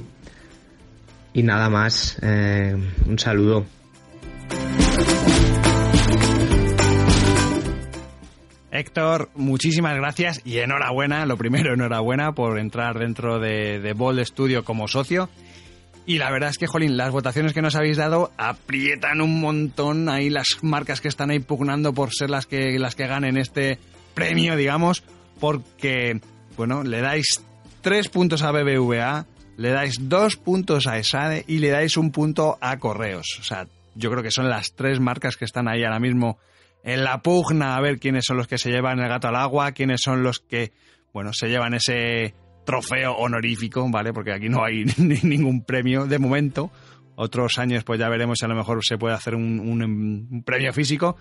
Y nada más, eh, un saludo. Héctor, muchísimas gracias y enhorabuena, lo primero, enhorabuena por entrar dentro de, de Bold Studio como socio. Y la verdad es que, Jolín, las votaciones que nos habéis dado aprietan un montón ahí las marcas que están ahí pugnando por ser las que, las que ganen este premio, digamos, porque, bueno, le dais tres puntos a BBVA, le dais dos puntos a ESADE y le dais un punto a Correos. O sea, yo creo que son las tres marcas que están ahí ahora mismo en la pugna a ver quiénes son los que se llevan el gato al agua, quiénes son los que, bueno, se llevan ese trofeo honorífico, ¿vale? Porque aquí no hay (laughs) ningún premio de momento. Otros años pues ya veremos si a lo mejor se puede hacer un, un, premio físico.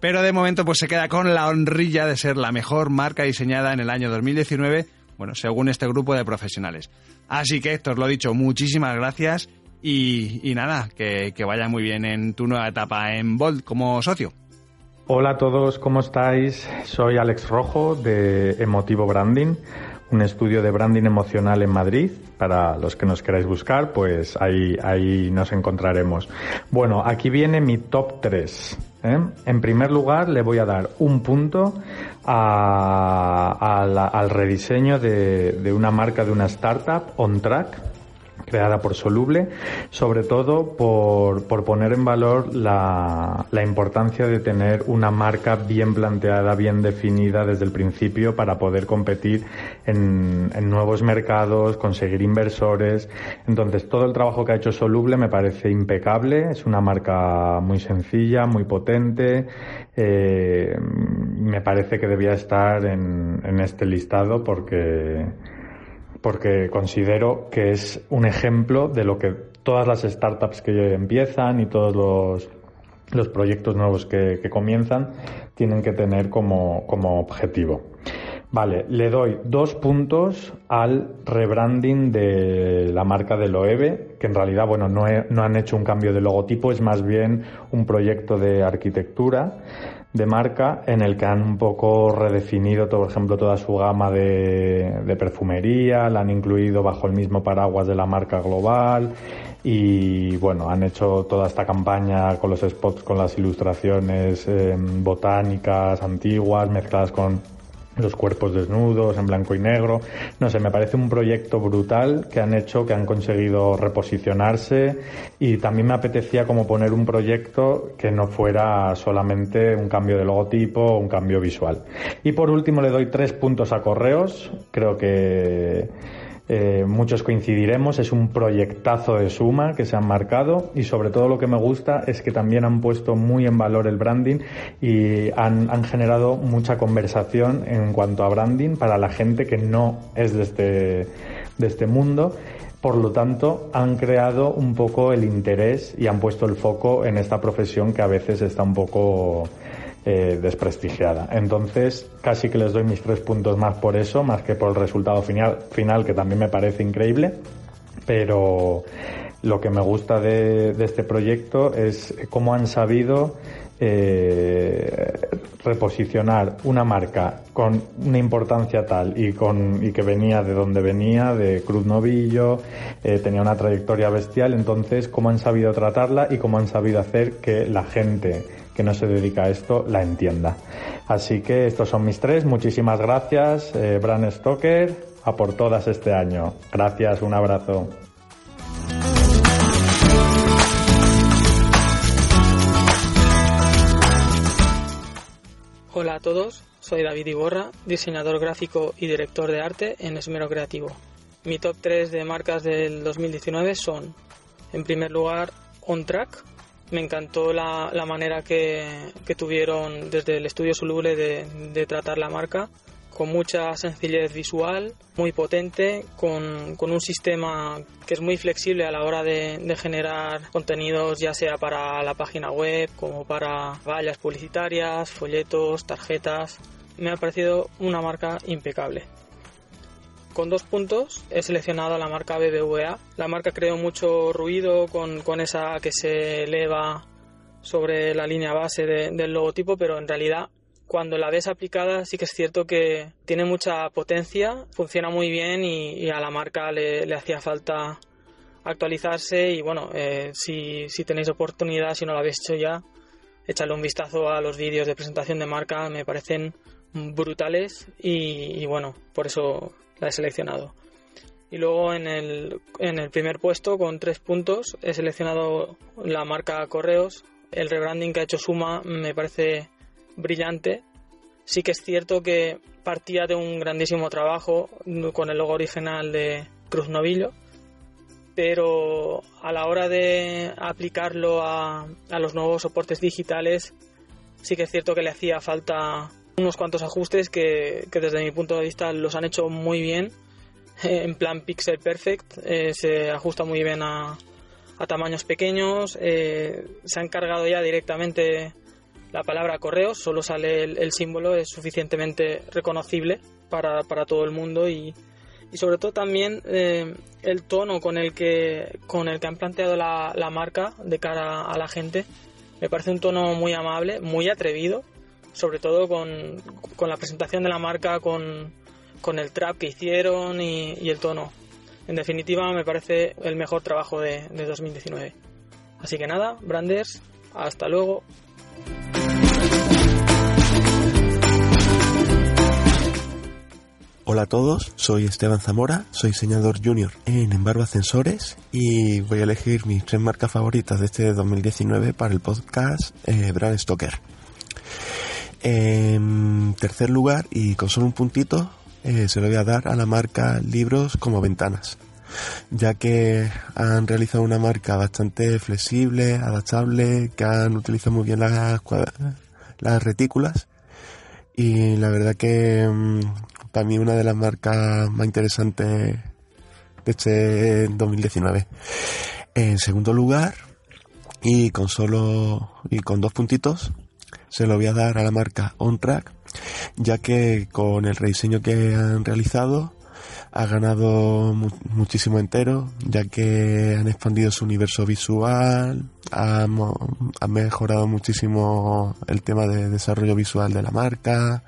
Pero de momento pues se queda con la honrilla de ser la mejor marca diseñada en el año 2019, bueno, según este grupo de profesionales. Así que Héctor, lo dicho, muchísimas gracias y, nada, que, que vaya muy bien en tu nueva etapa en Bolt como socio. Hola a todos, ¿cómo estáis? Soy Alex Rojo de Emotivo Branding, un estudio de branding emocional en Madrid. Para los que nos queráis buscar, pues ahí, ahí nos encontraremos. Bueno, aquí viene mi top 3. ¿Eh? En primer lugar, le voy a dar un punto al rediseño de, de una marca de una startup, On Track creada por Soluble, sobre todo por, por poner en valor la, la, importancia de tener una marca bien planteada, bien definida desde el principio para poder competir en, nuevos mercados, conseguir inversores. Entonces, todo el trabajo que ha hecho Soluble me parece impecable, es una marca muy sencilla, muy potente, eh, me parece que debía estar en, en este listado porque porque considero que es un ejemplo de lo que todas las startups que empiezan y todos los, los proyectos nuevos que, que, comienzan tienen que tener como, como objetivo. Vale, le doy dos puntos al rebranding de la marca de Loewe, que en realidad, bueno, no, no han hecho un cambio de logotipo, es más bien un proyecto de arquitectura de marca en el que han un poco redefinido, por ejemplo, toda su gama de, de, perfumería, la han incluido bajo el mismo paraguas de la marca global y bueno, han hecho toda esta campaña con los spots, con las ilustraciones eh, botánicas antiguas mezcladas con los cuerpos desnudos en blanco y negro. No sé, me parece un proyecto brutal que han hecho, que han conseguido reposicionarse y también me apetecía como poner un proyecto que no fuera solamente un cambio de logotipo o un cambio visual. Y por último le doy tres puntos a correos. Creo que eh, muchos coincidiremos, es un proyectazo de suma que se han marcado y sobre todo lo que me gusta es que también han puesto muy en valor el branding y han, han generado mucha conversación en cuanto a branding para la gente que no es de este, de este mundo. Por lo tanto, han creado un poco el interés y han puesto el foco en esta profesión que a veces está un poco eh, desprestigiada. Entonces, casi que les doy mis tres puntos más por eso, más que por el resultado final, final que también me parece increíble. Pero lo que me gusta de, este proyecto es cómo han sabido eh, reposicionar una marca con una importancia tal y con y que venía de donde venía de Cruz Novillo eh, tenía una trayectoria bestial entonces cómo han sabido tratarla y cómo han sabido hacer que la gente que no se dedica a esto la entienda. Así que estos son mis tres. Muchísimas gracias, eh, Bran Stoker, a por todas este año. Gracias, un abrazo. Hola a todos, soy David Iborra, diseñador gráfico y director de arte en Esmero Creativo. Mi top 3 de marcas del 2019 son, en primer lugar, On Track, me encantó la, la manera que, que, tuvieron desde el estudio Soluble de, de, tratar la marca, con mucha sencillez visual, muy potente, con, con, un sistema que es muy flexible a la hora de, de, generar contenidos, ya sea para la página web, como para vallas publicitarias, folletos, tarjetas. Me ha parecido una marca impecable. Con dos puntos he seleccionado la marca BBVA. La marca creó mucho ruido con, con esa que se eleva sobre la línea base del logotipo, pero en realidad cuando la ves aplicada sí que es cierto que tiene mucha potencia, funciona muy bien y, a la marca le, le, hacía falta actualizarse y bueno, eh, si, si, tenéis oportunidad, si no lo habéis hecho ya, echadle un vistazo a los vídeos de presentación de marca, me parecen brutales y bueno, por eso he seleccionado. Y luego en el, en el primer puesto, con tres puntos, he seleccionado la marca Correos. El rebranding que ha hecho Suma me parece brillante. Sí que es cierto que partía de un grandísimo trabajo con el logo original de Cruz Novillo, pero a la hora de aplicarlo a, a los nuevos soportes digitales, sí que es cierto que le hacía falta unos cuantos ajustes que, que desde mi punto de vista los han hecho muy bien. (laughs) En plan Pixel Perfect, eh, se ajusta muy bien a, a tamaños pequeños. Eh, se ha encargado ya directamente la palabra correo, solo sale el, símbolo, es suficientemente reconocible para, para todo el mundo y, y sobre todo también eh, el tono con el que con el que han planteado la, la, marca de cara a la gente me parece un tono muy amable muy atrevido sobre todo con, con la presentación de la marca con, con el trap que hicieron y, el tono. En definitiva me parece el mejor trabajo de, de 2019 así que nada Branders hasta luego. Hola a todos, soy Esteban Zamora, soy diseñador junior en Embargo Ascensores y voy a elegir mis tres marcas favoritas de este 2019 para el podcast eh, Brand Stoker. En tercer lugar, y con solo un puntito, eh, se lo voy a dar a la marca Libros como Ventanas, ya que han realizado una marca bastante flexible, adaptable, que han utilizado muy bien las, las retículas y la verdad que mm, para mí una de las marcas más interesantes de este 2019. En segundo lugar, y con solo y con dos puntitos, se lo voy a dar a la marca OnTrack, ya que con el rediseño que han realizado ha ganado muchísimo entero, ya que han expandido su universo visual, han, mejorado muchísimo el tema de desarrollo visual de la marca,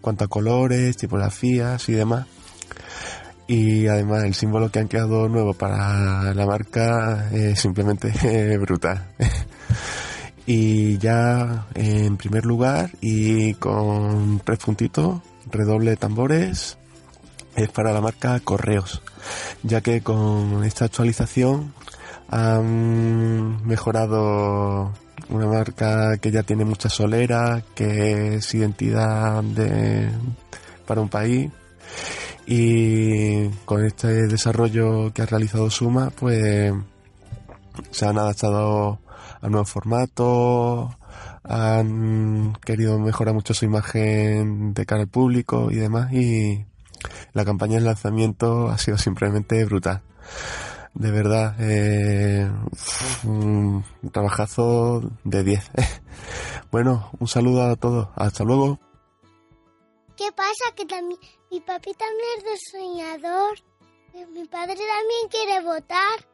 cuanto a colores, tipografías y demás. Y además el símbolo que han creado nuevo para la marca (laughs) es simplemente brutal. (laughs) y ya en primer lugar y con tres puntitos, redoble de tambores, es para la marca Correos, ya que con esta actualización han mejorado una marca que ya tiene mucha solera, que es identidad de, para un país. Y con este desarrollo que ha realizado Suma, pues se han adaptado a nuevos formatos, han querido mejorar mucho su imagen de cara al público y demás y la campaña de lanzamiento ha sido simplemente brutal. De verdad, eh, un trabajazo de 10. (laughs) bueno, un saludo a todos. Hasta luego. ¿Qué pasa? Que también mi papi también es diseñador. Mi padre también quiere votar.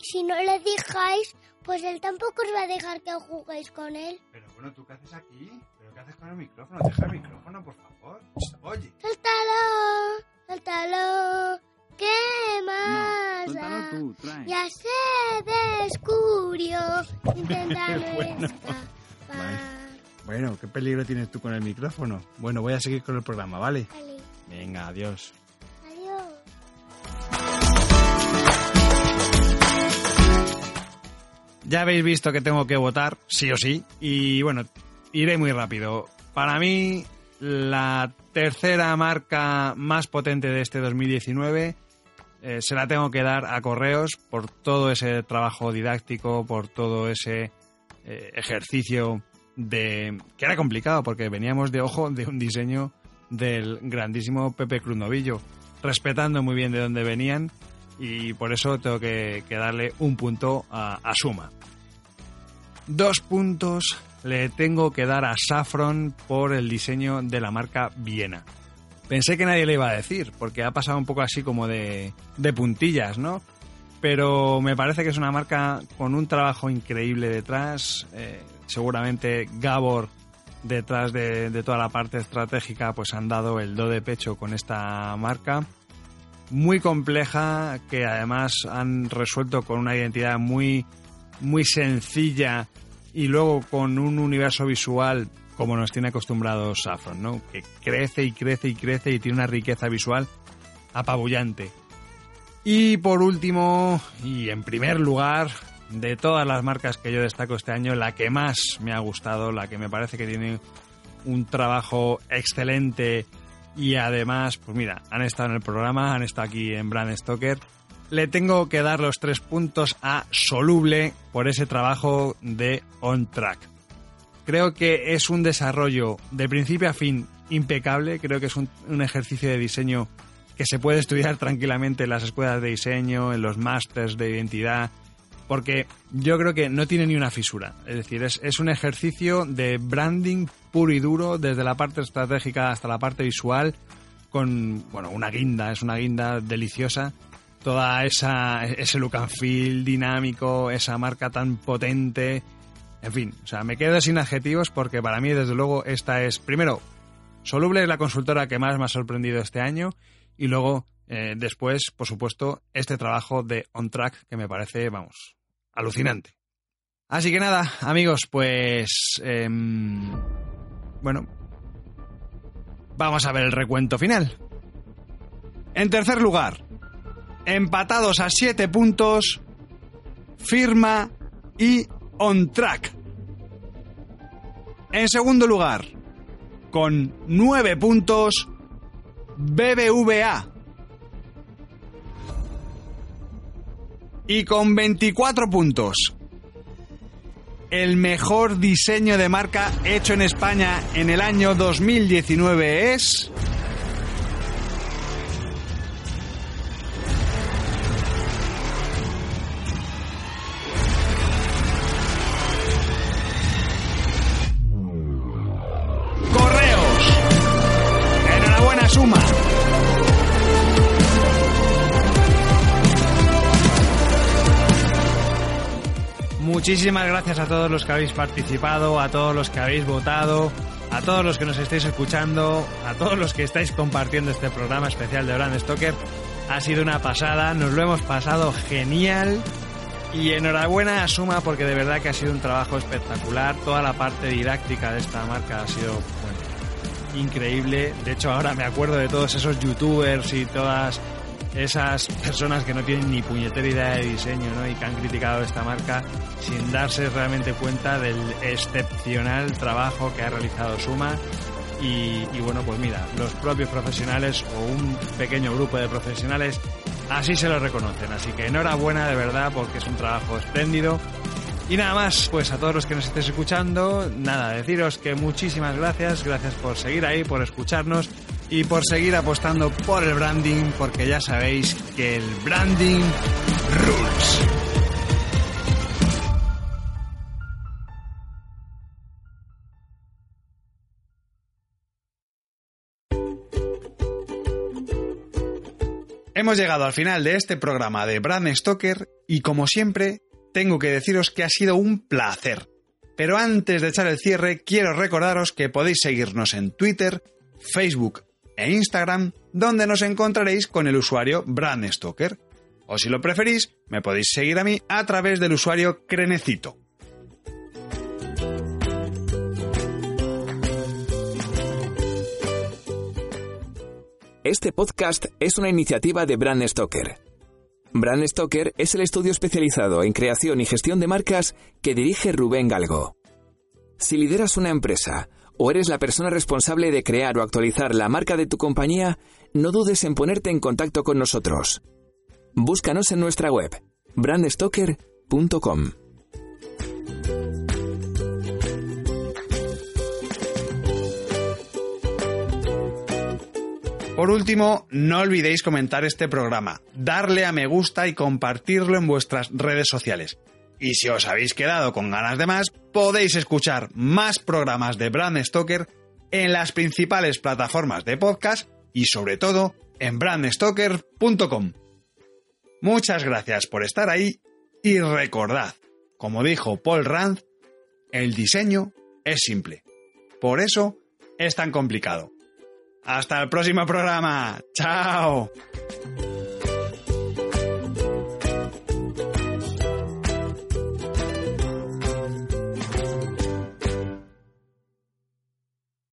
Si no le dejáis, pues él tampoco os va a dejar que juguéis con él. Pero bueno, ¿tú qué haces aquí? ¿Pero qué haces con el micrófono? Deja el micrófono, por favor. Oye. Suéltalo, suéltalo. ¿Qué más? No, tú, trae. Ya se descubrió intentando (laughs) bueno. Bueno, ¿qué peligro tienes tú con el micrófono? Bueno, voy a seguir con el programa, ¿vale? Vale. Venga, adiós. Ya habéis visto que tengo que votar, sí o sí, y bueno, iré muy rápido. Para mí, la tercera marca más potente de este 2019 eh, se la tengo que dar a Correos por todo ese trabajo didáctico, por todo ese eh, ejercicio de que era complicado porque veníamos de ojo de un diseño del grandísimo Pepe Cruz Novillo, respetando muy bien de dónde venían y por eso tengo que, darle un punto a, Suma. Dos puntos le tengo que dar a Saffron por el diseño de la marca Viena. pensé que nadie le iba a decir, porque ha pasado un poco así como de, puntillas, ¿no? Pero me parece que es una marca con un trabajo increíble detrás. Eh, seguramente Gabor, detrás de, de, toda la parte estratégica, pues han dado el do de pecho con esta marca. Muy compleja, que además han resuelto con una identidad muy, muy sencilla y luego con un universo visual como nos tiene acostumbrados Saffron, ¿no? Que crece y crece y crece y tiene una riqueza visual apabullante. Y por último, y en primer lugar, de todas las marcas que yo destaco este año, la que más me ha gustado, la que me parece que tiene un trabajo excelente y además, pues mira, han estado en el programa, han estado aquí en Brand Stoker. Le tengo que dar los tres puntos a Soluble por ese trabajo de On Track. Creo que es un desarrollo de principio a fin impecable, creo que es un, un ejercicio de diseño que se puede estudiar (laughs) tranquilamente en las escuelas de diseño, en los másters de identidad, porque yo creo que no tiene ni una fisura. Es decir, es, un ejercicio de branding puro y duro, desde la parte estratégica hasta la parte visual, con, bueno, una guinda, es una guinda deliciosa. Toda esa, ese look and feel dinámico, esa marca tan potente, en fin, o sea, me quedo sin adjetivos porque para mí, desde luego, esta es, primero, Soluble es la consultora que más me ha sorprendido este año y luego, eh, después, por supuesto, este trabajo de On Track que me parece, vamos, alucinante. Así que nada, amigos, pues... Eh, bueno, vamos a ver el recuento final. En tercer lugar, empatados a 7 puntos, firma y on track. En segundo lugar, con 9 puntos, BBVA. Y con 24 puntos, el mejor diseño de marca hecho en España en el año 2019 es... Muchísimas gracias a todos los que habéis participado, a todos los que habéis votado, a todos los que nos estáis escuchando, a todos los que estáis compartiendo este programa especial de Brand Stoker. Ha sido una pasada, nos lo hemos pasado genial. Y enhorabuena a Suma porque de verdad que ha sido un trabajo espectacular. Toda la parte didáctica de esta marca ha sido bueno, increíble. De hecho, ahora me acuerdo de todos esos youtubers y todas esas personas que no tienen ni puñetera idea de diseño ¿no? y que han criticado esta marca sin darse realmente cuenta del excepcional trabajo que ha realizado Suma. Y, y bueno, pues mira, los propios profesionales o un pequeño grupo de profesionales así se lo reconocen. Así que enhorabuena de verdad porque es un trabajo espléndido. Y nada más, pues a todos los que nos estéis escuchando, nada, deciros que muchísimas gracias, gracias por seguir ahí, por escucharnos y por seguir apostando por el branding, porque ya sabéis que el branding rules. Hemos llegado al final de este programa de Brand Stoker y como siempre tengo que deciros que ha sido un placer. Pero antes de echar el cierre quiero recordaros que podéis seguirnos en Twitter, Facebook e Instagram, donde nos encontraréis con el usuario Brand Stoker. O si lo preferís, me podéis seguir a mí a través del usuario Crenecito. Este podcast es una iniciativa de Brand Stoker. Brand Stoker es el estudio especializado en creación y gestión de marcas que dirige Rubén Galgo. Si lideras una empresa o eres la persona responsable de crear o actualizar la marca de tu compañía, no dudes en ponerte en contacto con nosotros. Búscanos en nuestra web, brandstoker.com. Por último, no olvidéis comentar este programa, darle a me gusta y compartirlo en vuestras redes sociales. Y si os habéis quedado con ganas de más, podéis escuchar más programas de Brand Stoker en las principales plataformas de podcast y sobre todo en brandstoker.com. Muchas gracias por estar ahí y recordad, como dijo Paul Rand, el diseño es simple. Por eso es tan complicado. Hasta el próximo programa. Chao.